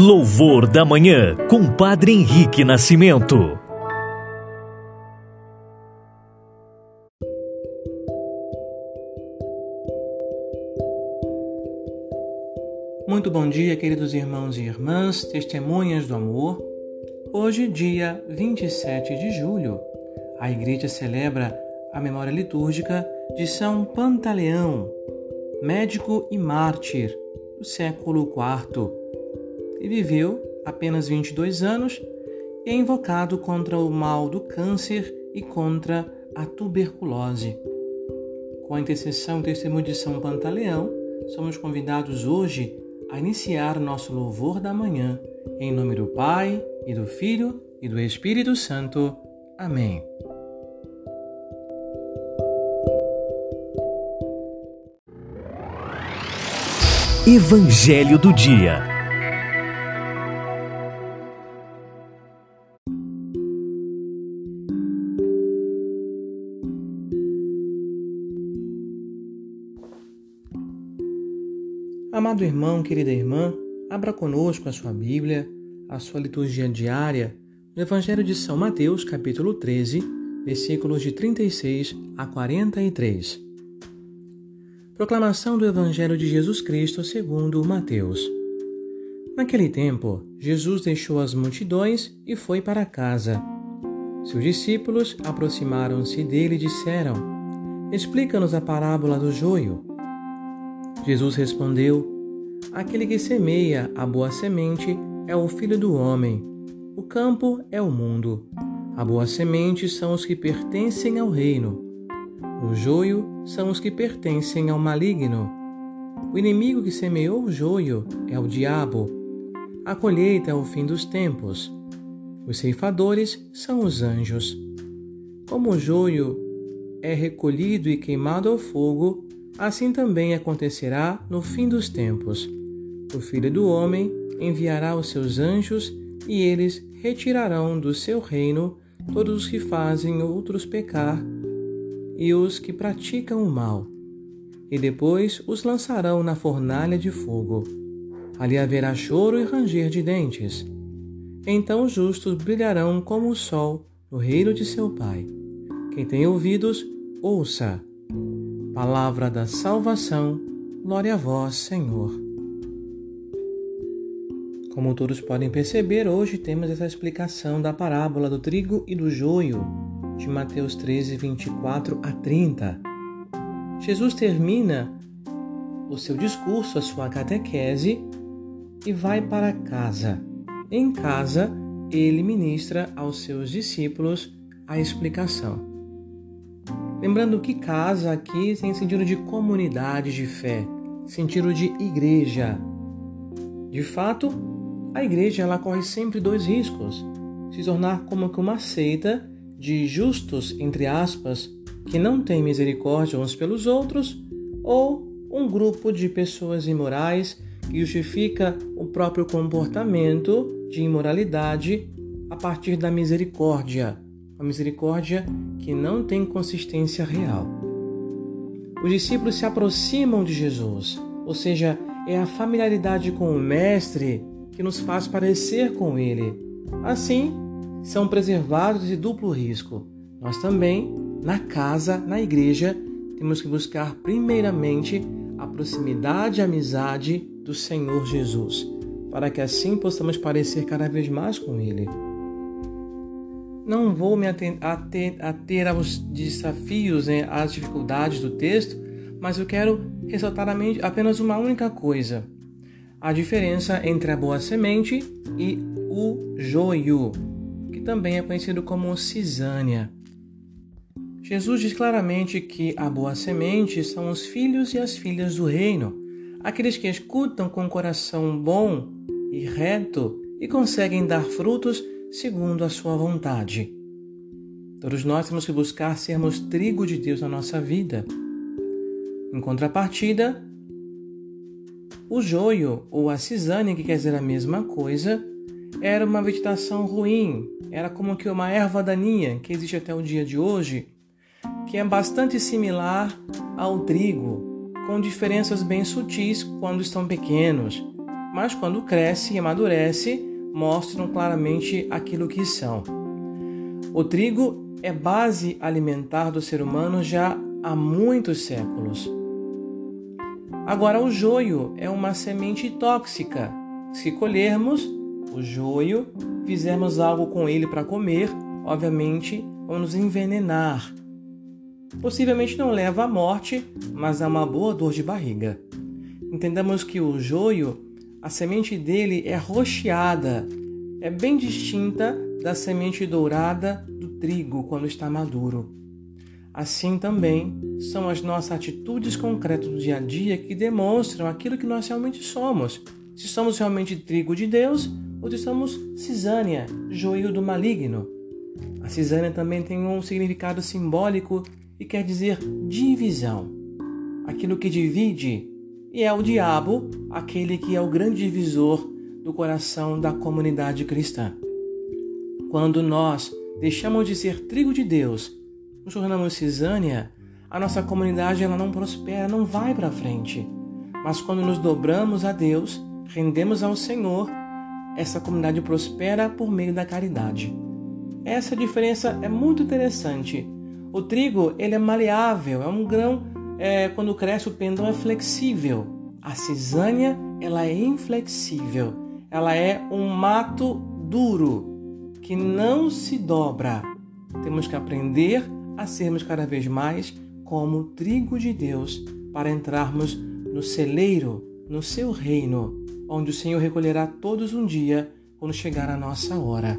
Louvor da Manhã, com Padre Henrique Nascimento. Muito bom dia, queridos irmãos e irmãs, testemunhas do amor. Hoje, dia 27 de julho, a Igreja celebra a memória litúrgica de São Pantaleão, médico e mártir do século IV e viveu apenas 22 anos e é invocado contra o mal do câncer e contra a tuberculose. Com a intercessão e testemunho de São Pantaleão, somos convidados hoje a iniciar nosso louvor da manhã, em nome do Pai, e do Filho, e do Espírito Santo. Amém. Evangelho do Dia Amado irmão, querida irmã, abra conosco a sua Bíblia, a sua liturgia diária, no Evangelho de São Mateus, capítulo 13, versículos de 36 a 43. Proclamação do Evangelho de Jesus Cristo segundo Mateus. Naquele tempo, Jesus deixou as multidões e foi para casa. Seus discípulos aproximaram-se dele e disseram: Explica-nos a parábola do joio. Jesus respondeu: Aquele que semeia a boa semente é o filho do homem. O campo é o mundo. A boa semente são os que pertencem ao reino. O joio são os que pertencem ao maligno. O inimigo que semeou o joio é o diabo. A colheita é o fim dos tempos. Os ceifadores são os anjos. Como o joio é recolhido e queimado ao fogo, Assim também acontecerá no fim dos tempos. O Filho do Homem enviará os seus anjos e eles retirarão do seu reino todos os que fazem outros pecar e os que praticam o mal, e depois os lançarão na fornalha de fogo. Ali haverá choro e ranger de dentes. Então os justos brilharão como o sol no reino de seu Pai. Quem tem ouvidos, ouça. Palavra da salvação, glória a vós, Senhor. Como todos podem perceber, hoje temos essa explicação da parábola do trigo e do joio, de Mateus 13, 24 a 30. Jesus termina o seu discurso, a sua catequese, e vai para casa. Em casa, ele ministra aos seus discípulos a explicação. Lembrando que casa aqui tem sentido de comunidade de fé, sentido de igreja. De fato, a igreja ela corre sempre dois riscos: se tornar como que uma seita de justos, entre aspas, que não tem misericórdia uns pelos outros, ou um grupo de pessoas imorais que justifica o próprio comportamento de imoralidade a partir da misericórdia a misericórdia que não tem consistência real. Os discípulos se aproximam de Jesus, ou seja, é a familiaridade com o Mestre que nos faz parecer com Ele. Assim, são preservados de duplo risco. Nós também, na casa, na igreja, temos que buscar primeiramente a proximidade e amizade do Senhor Jesus, para que assim possamos parecer cada vez mais com Ele. Não vou me ater, aos desafios, né, às dificuldades do texto, mas eu quero ressaltar apenas uma única coisa: a diferença entre a boa semente e o joio, que também é conhecido como cisânia. Jesus diz claramente que a boa semente são os filhos e as filhas do reino, aqueles que escutam com coração bom e reto e conseguem dar frutos segundo a sua vontade. Todos nós temos que buscar sermos trigo de Deus na nossa vida. Em contrapartida, o joio ou a cisânia, que quer dizer a mesma coisa, era uma vegetação ruim, era como que uma erva daninha que existe até o dia de hoje, que é bastante similar ao trigo, com diferenças bem sutis quando estão pequenos, mas quando cresce e amadurece, mostram claramente aquilo que são. O trigo é base alimentar do ser humano já há muitos séculos. Agora, o joio é uma semente tóxica. Se colhermos o joio, fizermos algo com ele para comer, obviamente vamos nos envenenar. Possivelmente não leva à morte, mas a uma boa dor de barriga. Entendamos que o joio, a semente dele é rocheada, é bem distinta da semente dourada do trigo quando está maduro. Assim também são as nossas atitudes concretas do dia a dia que demonstram aquilo que nós realmente somos. Se somos realmente trigo de Deus ou se somos cisânia, joio do maligno. A cisânia também tem um significado simbólico e quer dizer divisão. Aquilo que divide, e é o diabo aquele que é o grande divisor do coração da comunidade cristã. Quando nós deixamos de ser trigo de Deus, nos tornamos cisânia, a nossa comunidade ela não prospera, não vai para frente. Mas quando nos dobramos a Deus, rendemos ao Senhor, essa comunidade prospera por meio da caridade. Essa diferença é muito interessante. O trigo ele é maleável, é um grão, é, quando cresce o pendão é flexível. A cisânia ela é inflexível, ela é um mato duro que não se dobra. Temos que aprender a sermos cada vez mais como trigo de Deus para entrarmos no celeiro, no seu reino, onde o Senhor recolherá todos um dia quando chegar a nossa hora.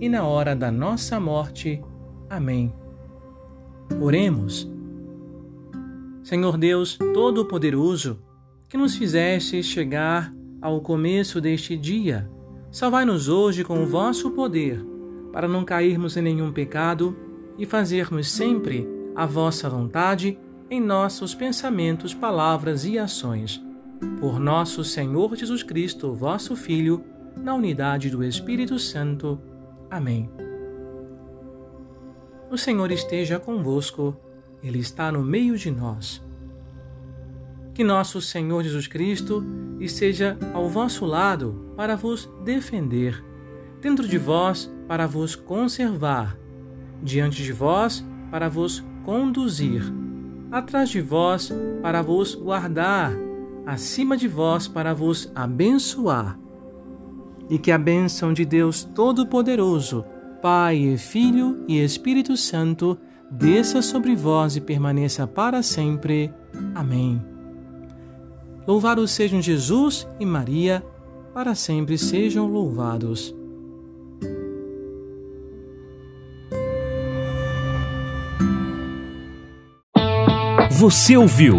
e na hora da nossa morte. Amém. Oremos. Senhor Deus Todo-Poderoso, que nos fizeste chegar ao começo deste dia, Salvai-nos hoje com o vosso poder, para não cairmos em nenhum pecado e fazermos sempre a vossa vontade em nossos pensamentos, palavras e ações. Por nosso Senhor Jesus Cristo, vosso Filho, na unidade do Espírito Santo. Amém. O Senhor esteja convosco, Ele está no meio de nós. Que nosso Senhor Jesus Cristo esteja ao vosso lado para vos defender, dentro de vós para vos conservar, diante de vós para vos conduzir, atrás de vós para vos guardar, acima de vós para vos abençoar. E que a bênção de Deus Todo-Poderoso, Pai, Filho e Espírito Santo, desça sobre vós e permaneça para sempre. Amém. Louvados sejam Jesus e Maria, para sempre sejam louvados. Você ouviu